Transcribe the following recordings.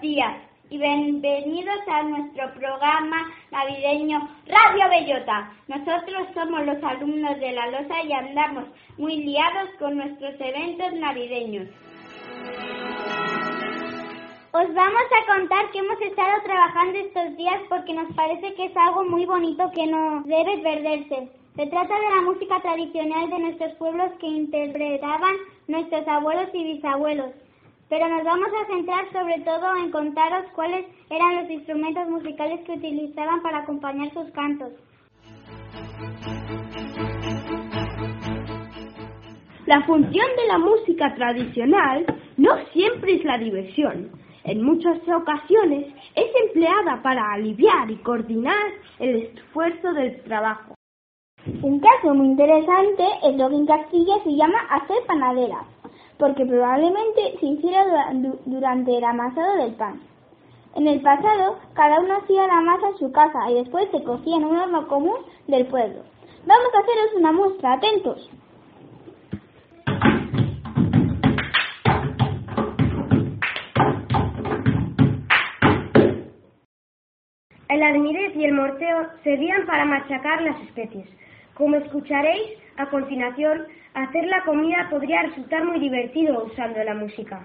Días y bienvenidos a nuestro programa navideño Radio Bellota. Nosotros somos los alumnos de la Losa y andamos muy liados con nuestros eventos navideños. Os vamos a contar que hemos estado trabajando estos días porque nos parece que es algo muy bonito que no debe perderse. Se trata de la música tradicional de nuestros pueblos que interpretaban nuestros abuelos y bisabuelos. Pero nos vamos a centrar sobre todo en contaros cuáles eran los instrumentos musicales que utilizaban para acompañar sus cantos. La función de la música tradicional no siempre es la diversión. En muchas ocasiones es empleada para aliviar y coordinar el esfuerzo del trabajo. Un caso muy interesante es lo que en Castilla se llama hacer panadera porque probablemente se hiciera durante el amasado del pan. En el pasado, cada uno hacía la masa en su casa y después se cocía en un horno común del pueblo. Vamos a haceros una muestra, atentos. El almirez y el morteo servían para machacar las especies. Como escucharéis a continuación, hacer la comida podría resultar muy divertido usando la música.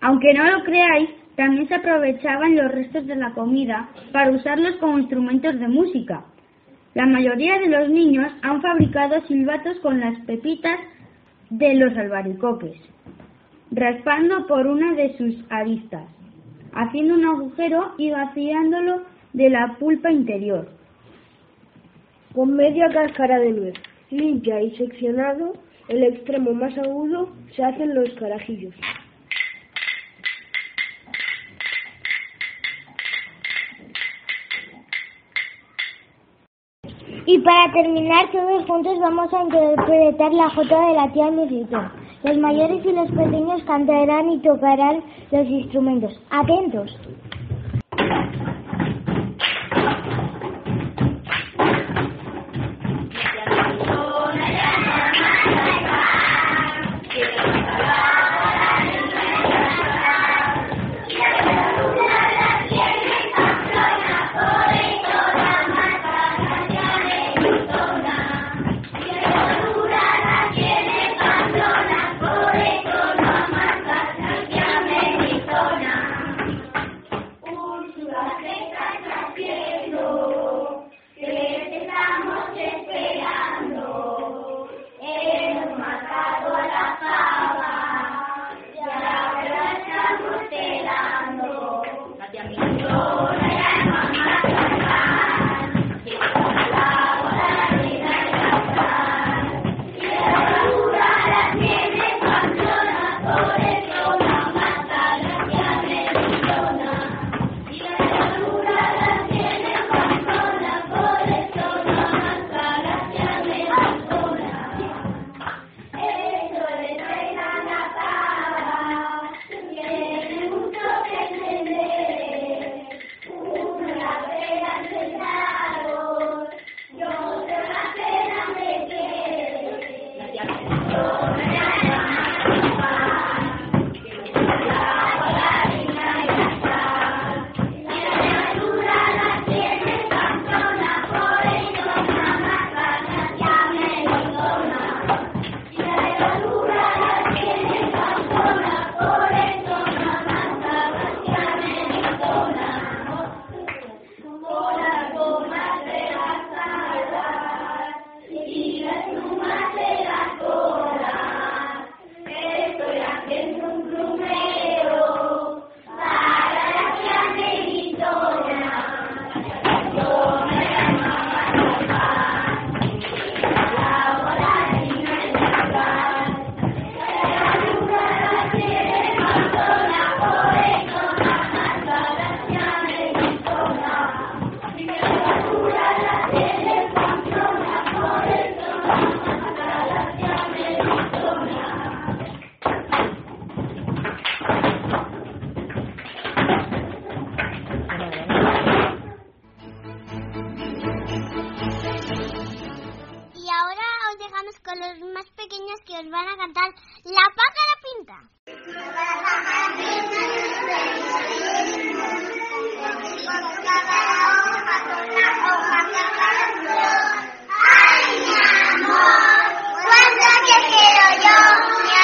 Aunque no lo creáis, también se aprovechaban los restos de la comida para usarlos como instrumentos de música. La mayoría de los niños han fabricado silbatos con las pepitas de los albaricoques raspando por una de sus aristas, haciendo un agujero y vaciándolo de la pulpa interior. Con media cáscara de nuez, limpia y seccionado, el extremo más agudo se hacen los carajillos. Y para terminar todos juntos vamos a interpretar la jota de la tía Mirrito. Los mayores y los pequeños cantarán y tocarán los instrumentos. Atentos. los más pequeños que os van a cantar La pájara pinta. Ay, mi amor, cuánto te quiero yo, mi amor.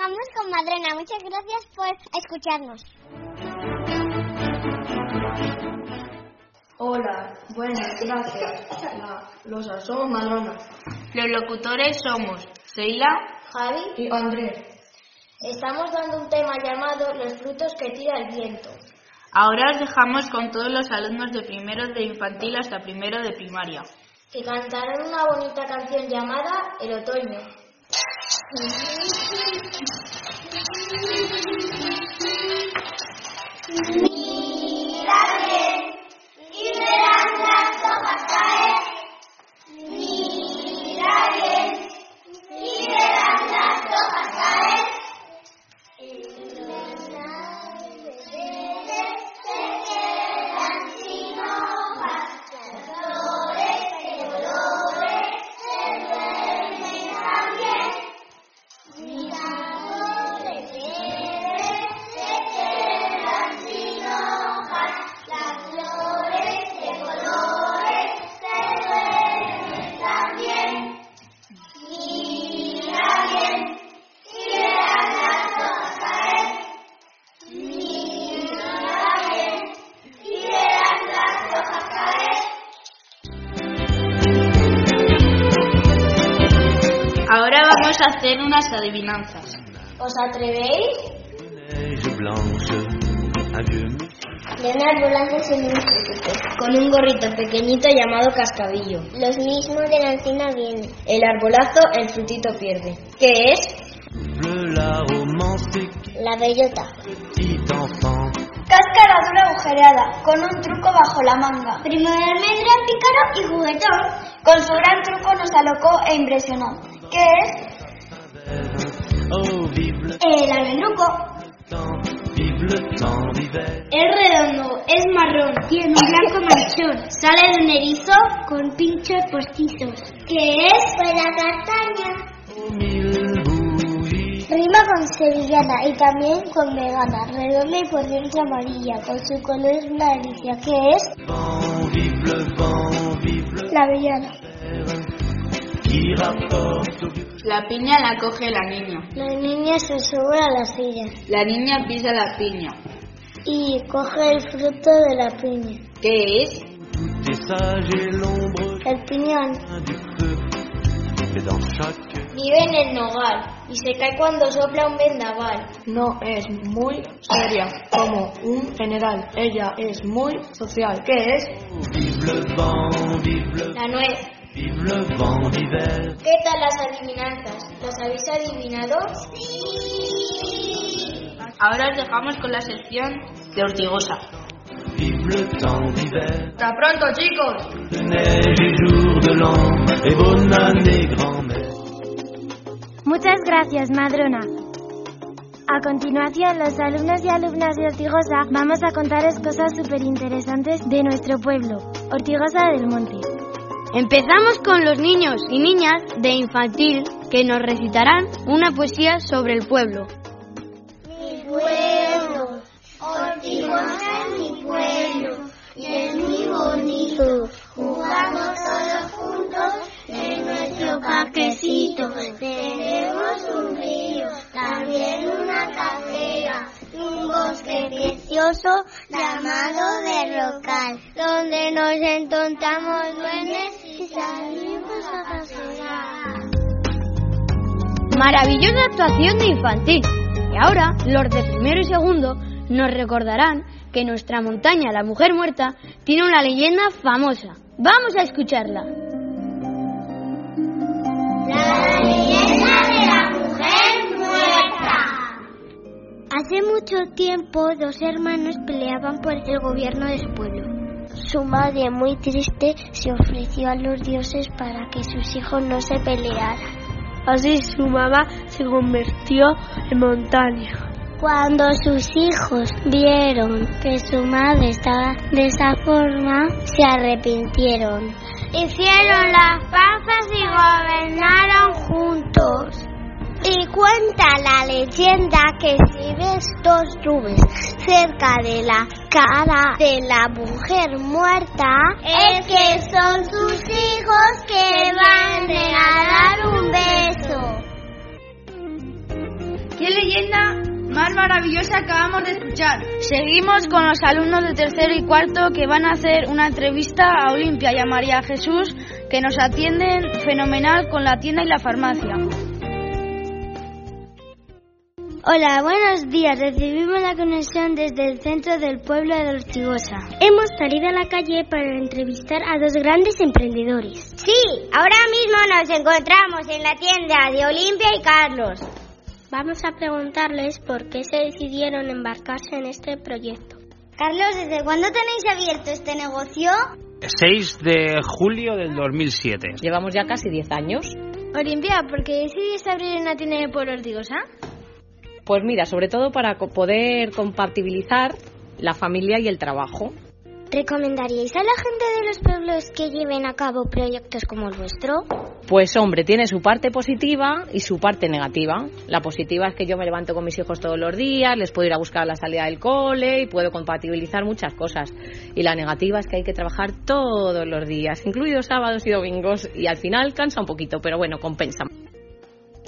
Os dejamos con Madrona. Muchas gracias por escucharnos. Hola, buenas, gracias. La, los somos Madrona. Los locutores somos Seila Javi y Andrés. Estamos dando un tema llamado Los frutos que tira el viento. Ahora os dejamos con todos los alumnos de primero de infantil hasta primero de primaria. que cantarán una bonita canción llamada El otoño. Ahora hacer unas adivinanzas. ¿Os atrevéis? Leonard volantes en un. Con un gorrito pequeñito llamado cascabillo. Los mismos de la encina vienen. El arbolazo el frutito pierde. ¿Qué es? la bellota. Cáscara dura agujereada, con un truco bajo la manga. Primero almendra, pícaro y juguetón. Con su gran truco nos alocó e impresionó. ¿Qué es? El d'hiver, Es redondo, es marrón, tiene un blanco manchón. Sale de un erizo con pinchos postizos. ¿Qué es? Pues la castaña. Rima con sevillana y también con vegana, redonda y por dentro amarilla, con su color es una delicia. ¿Qué es? La avellana. La piña la coge la niña. La niña se sube a la silla La niña pisa la piña. y coge el fruto de la piña. ¿Qué es? El piñón. Vive en el nogal y se cae cuando sopla un vendaval. No es muy seria como un general. Ella es muy social. ¿Qué es? La nuez. ¿Qué tal las adivinanzas? ¿Las habéis adivinado? Ahora os dejamos con la sección de Ortigosa. vive le temps d'hiver, ¡Hasta pronto, chicos! Muchas gracias, Madrona. A continuación, los alumnos y alumnas de Ortigosa vamos a contarles cosas súper interesantes de nuestro pueblo, Ortigosa del Monte. Empezamos con los niños y niñas de infantil que nos recitarán una poesía sobre el pueblo. Mi pueblo, Ortigosa es mi pueblo, y es muy bonito. Jugamos todos juntos en nuestro parquecito. Tenemos un río, también una carrera, un bosque precioso llamado de Rocal, donde nos entontamos duendes salimos a pasear. Maravillosa actuación de infantil. Y ahora, los de primero y segundo nos recordarán que nuestra montaña, la mujer muerta, tiene una leyenda famosa. Vamos a escucharla. La leyenda de la mujer muerta. Hace mucho tiempo, dos hermanos peleaban por el gobierno del pueblo. Su madre, muy triste, se ofreció a los dioses para que sus hijos no se pelearan. Así su mamá se convirtió en montaña. Cuando sus hijos vieron que su madre estaba de esa forma, se arrepintieron. hicieron las paces y gobernaron juntos. Y cuenta la leyenda que si ves dos nubes cerca de la cara de la mujer muerta, es que son sus hijos que van a dar un beso. ¿Qué leyenda más maravillosa acabamos de escuchar? Seguimos con los alumnos de tercero y cuarto que van a hacer una entrevista a Olimpia y a María Jesús que nos atienden fenomenal con la tienda y la farmacia. Hola, buenos días. Recibimos la conexión desde el centro del pueblo de Ortigosa. Hemos salido a la calle para entrevistar a dos grandes emprendedores. Sí, ahora mismo nos encontramos en la tienda de Olimpia y Carlos. Vamos a preguntarles por qué se decidieron embarcarse en este proyecto. Carlos, ¿desde cuándo tenéis abierto este negocio? 6 de julio del 2007. Llevamos ya casi 10 años. Olimpia, ¿por qué decidiste abrir una tienda de pueblo Ortigosa? Pues mira, sobre todo para poder compatibilizar la familia y el trabajo. ¿Recomendaríais a la gente de los pueblos que lleven a cabo proyectos como el vuestro? Pues hombre, tiene su parte positiva y su parte negativa. La positiva es que yo me levanto con mis hijos todos los días, les puedo ir a buscar a la salida del cole y puedo compatibilizar muchas cosas. Y la negativa es que hay que trabajar todos los días, incluidos sábados y domingos, y al final cansa un poquito, pero bueno, compensa.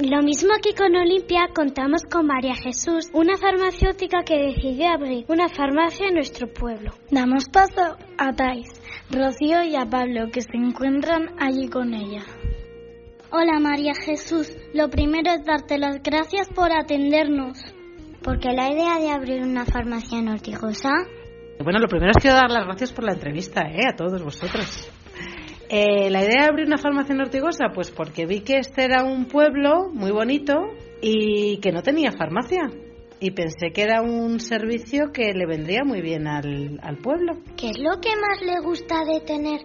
Lo mismo que con Olimpia, contamos con María Jesús, una farmacéutica que decidió abrir una farmacia en nuestro pueblo. Damos paso a Thais, Rocío y a Pablo, que se encuentran allí con ella. Hola María Jesús, lo primero es darte las gracias por atendernos. Porque la idea de abrir una farmacia en Ortigosa? Bueno, lo primero es quiero dar las gracias por la entrevista, ¿eh? A todos vosotros. Eh, la idea de abrir una farmacia en Ortigosa, pues porque vi que este era un pueblo muy bonito y que no tenía farmacia. Y pensé que era un servicio que le vendría muy bien al, al pueblo. ¿Qué es lo que más le gusta de tener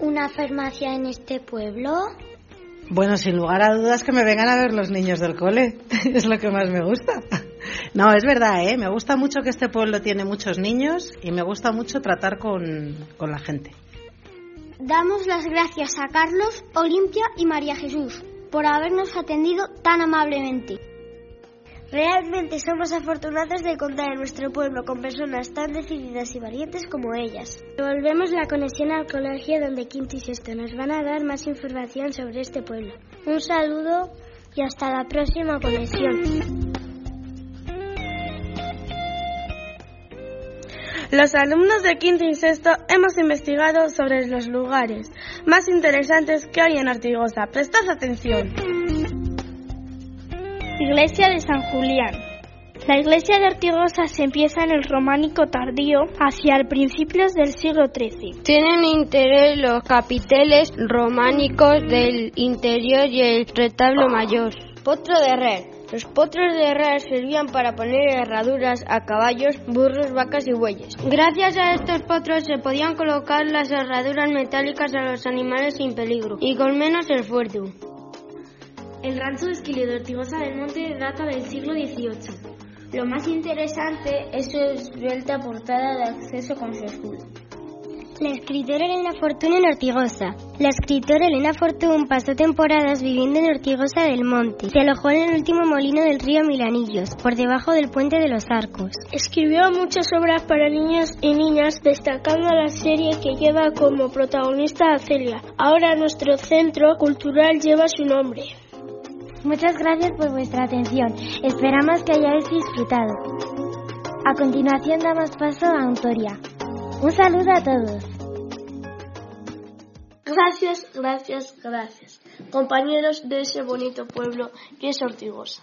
una farmacia en este pueblo? Bueno, sin lugar a dudas que me vengan a ver los niños del cole. es lo que más me gusta. No, es verdad, ¿eh? Me gusta mucho que este pueblo tiene muchos niños y me gusta mucho tratar con, con la gente. Damos las gracias a Carlos, Olimpia y María Jesús por habernos atendido tan amablemente. Realmente somos afortunados de contar en nuestro pueblo con personas tan decididas y valientes como ellas. Volvemos la conexión al colegio donde Quinto y Sexto nos van a dar más información sobre este pueblo. Un saludo y hasta la próxima conexión. Los alumnos de quinto y sexto hemos investigado sobre los lugares más interesantes que hay en Artigosa. Prestad atención. Iglesia de San Julián. La iglesia de Artigosa se empieza en el románico tardío hacia el principios del siglo XIII. Tienen interés los capiteles románicos del interior y el retablo mayor. Potro de red. Los potros de red servían para poner herraduras a caballos, burros, vacas y bueyes. Gracias a estos potros se podían colocar las herraduras metálicas a los animales sin peligro y con menos esfuerzo. El rancho de Esquilio de Ortigosa del Monte data del siglo XVIII. Lo más interesante es su esbelta portada de acceso con su escudo. La escritora Elena Fortún en Ortigosa. La escritora Elena Fortún pasó temporadas viviendo en Ortigosa del Monte. Se alojó en el último molino del río Milanillos, por debajo del puente de los Arcos. Escribió muchas obras para niños y niñas, destacando la serie que lleva como protagonista a Celia. Ahora nuestro centro cultural lleva su nombre. Muchas gracias por vuestra atención. Esperamos que hayáis disfrutado. A continuación damos paso a Antoria. Un saludo a todos. Gracias, gracias, gracias, compañeros de ese bonito pueblo que es Ortigosa.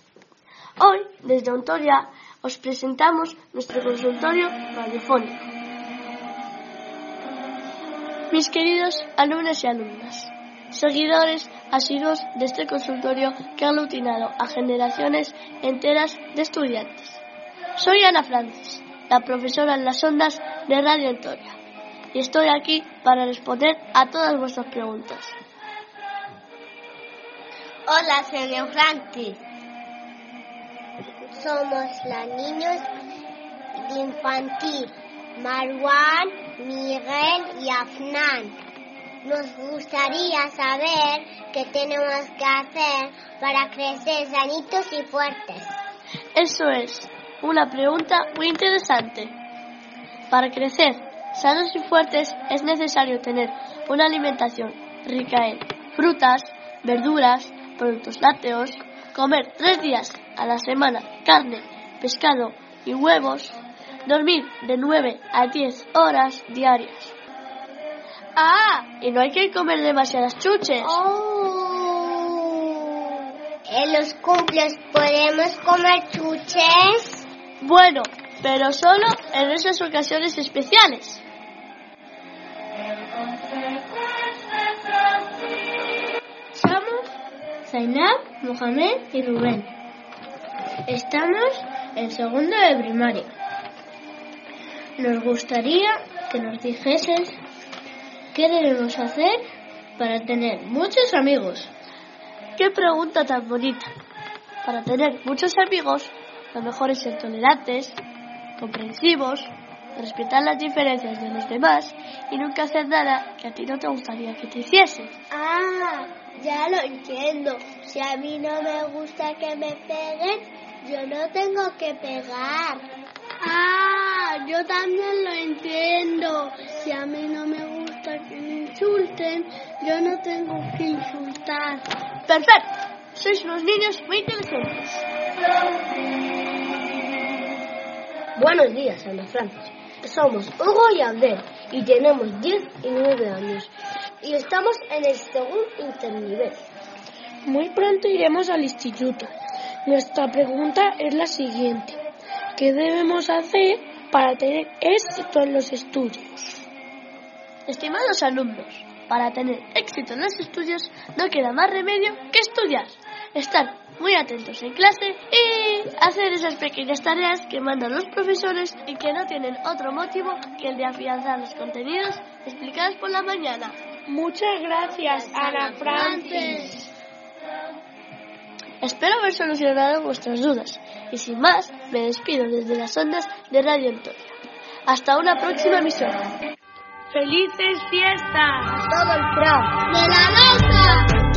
Hoy, desde Ontoria, os presentamos nuestro consultorio radiofónico. Mis queridos alumnos y alumnas, seguidores asiduos de este consultorio que ha aglutinado a generaciones enteras de estudiantes. Soy Ana Francis, la profesora en las ondas de Radio Ontoria, y estoy aquí para responder a todas vuestras preguntas. Hola, señor Francis. Somos los niños de infantil, Marwan, Miguel y Afnan. nos gustaría saber qué tenemos que hacer para crecer sanitos y fuertes. Eso es, una pregunta muy interesante. Para crecer sanos y fuertes es necesario tener una alimentación rica en frutas, verduras, productos lácteos, comer tres días a la semana carne, pescado y huevos, dormir de 9 a 10 horas diarias. Ah, y no hay que comer demasiadas chuches. Oh. ¿En los cumples podemos comer chuches? Bueno, pero solo en esas ocasiones especiales. Somos Zainab, Mohamed y Rubén. Estamos en segundo de primaria. Nos gustaría que nos dijeses qué debemos hacer para tener muchos amigos. ¡Qué pregunta tan bonita! Para tener muchos amigos, lo mejor es ser tolerantes, comprensivos, respetar las diferencias de los demás y nunca hacer nada que a ti no te gustaría que te hiciesen. Ah, ya lo entiendo. Si a mí no me gusta que me peguen, yo no tengo que pegar. Ah, yo también lo entiendo. Si a mí no me gusta que me insulten, yo no tengo que insultar. Perfecto. Sois unos niños muy inteligentes. Buenos días, Ana Francis. Somos Hugo y Abdel y tenemos 10 y 9 años y estamos en el segundo internivel. Muy pronto iremos al instituto. Nuestra pregunta es la siguiente. ¿Qué debemos hacer para tener éxito en los estudios? Estimados alumnos, para tener éxito en los estudios no queda más remedio que estudiar, estar muy atentos en clase y hacer esas pequeñas tareas que mandan los profesores y que no tienen otro motivo que el de afianzar los contenidos explicados por la mañana. Muchas gracias, Ana Francis. Espero haber solucionado vuestras dudas y sin más me despido desde las ondas de Radio Antonia. Hasta una próxima emisión. ¡Felices fiestas! Todo el pro. De la